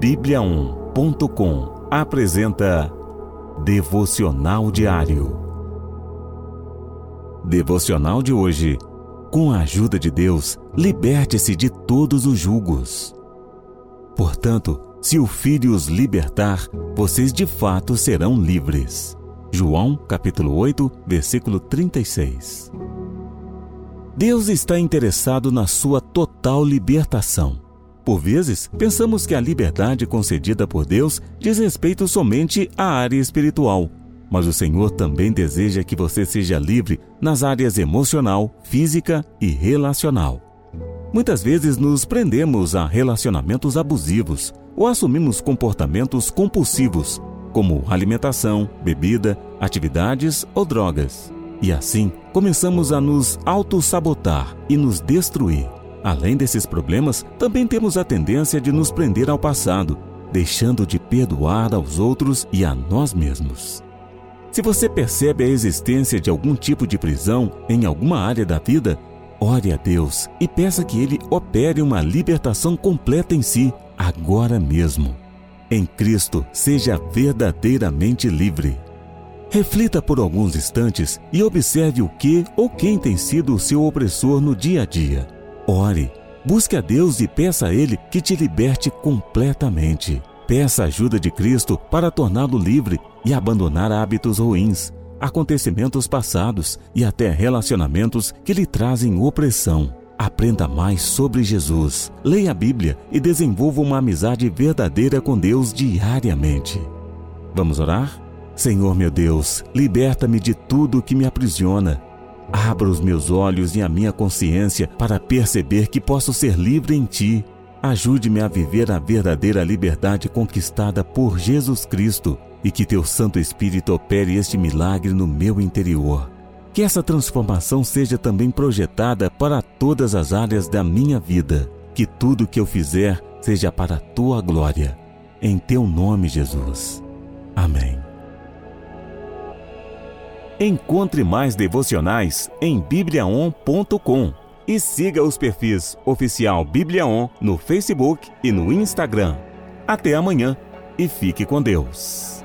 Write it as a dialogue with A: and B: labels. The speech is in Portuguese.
A: Bíblia1.com apresenta Devocional Diário. Devocional de hoje. Com a ajuda de Deus, liberte-se de todos os julgos. Portanto, se o Filho os libertar, vocês de fato serão livres. João, capítulo 8, versículo 36. Deus está interessado na sua total libertação. Por vezes, pensamos que a liberdade concedida por Deus diz respeito somente à área espiritual, mas o Senhor também deseja que você seja livre nas áreas emocional, física e relacional. Muitas vezes nos prendemos a relacionamentos abusivos ou assumimos comportamentos compulsivos, como alimentação, bebida, atividades ou drogas. E assim, começamos a nos auto-sabotar e nos destruir. Além desses problemas, também temos a tendência de nos prender ao passado, deixando de perdoar aos outros e a nós mesmos. Se você percebe a existência de algum tipo de prisão em alguma área da vida, ore a Deus e peça que Ele opere uma libertação completa em si, agora mesmo. Em Cristo, seja verdadeiramente livre. Reflita por alguns instantes e observe o que ou quem tem sido o seu opressor no dia a dia. Ore, busque a Deus e peça a Ele que te liberte completamente. Peça a ajuda de Cristo para torná-lo livre e abandonar hábitos ruins, acontecimentos passados e até relacionamentos que lhe trazem opressão. Aprenda mais sobre Jesus, leia a Bíblia e desenvolva uma amizade verdadeira com Deus diariamente. Vamos orar? Senhor meu Deus, liberta-me de tudo que me aprisiona Abra os meus olhos e a minha consciência para perceber que posso ser livre em Ti. Ajude-me a viver a verdadeira liberdade conquistada por Jesus Cristo e que Teu Santo Espírito opere este milagre no meu interior. Que essa transformação seja também projetada para todas as áreas da minha vida. Que tudo que eu fizer seja para a Tua glória. Em Teu nome, Jesus. Amém. Encontre mais devocionais em bibliaon.com e siga os perfis oficial Bibliaon no Facebook e no Instagram. Até amanhã e fique com Deus.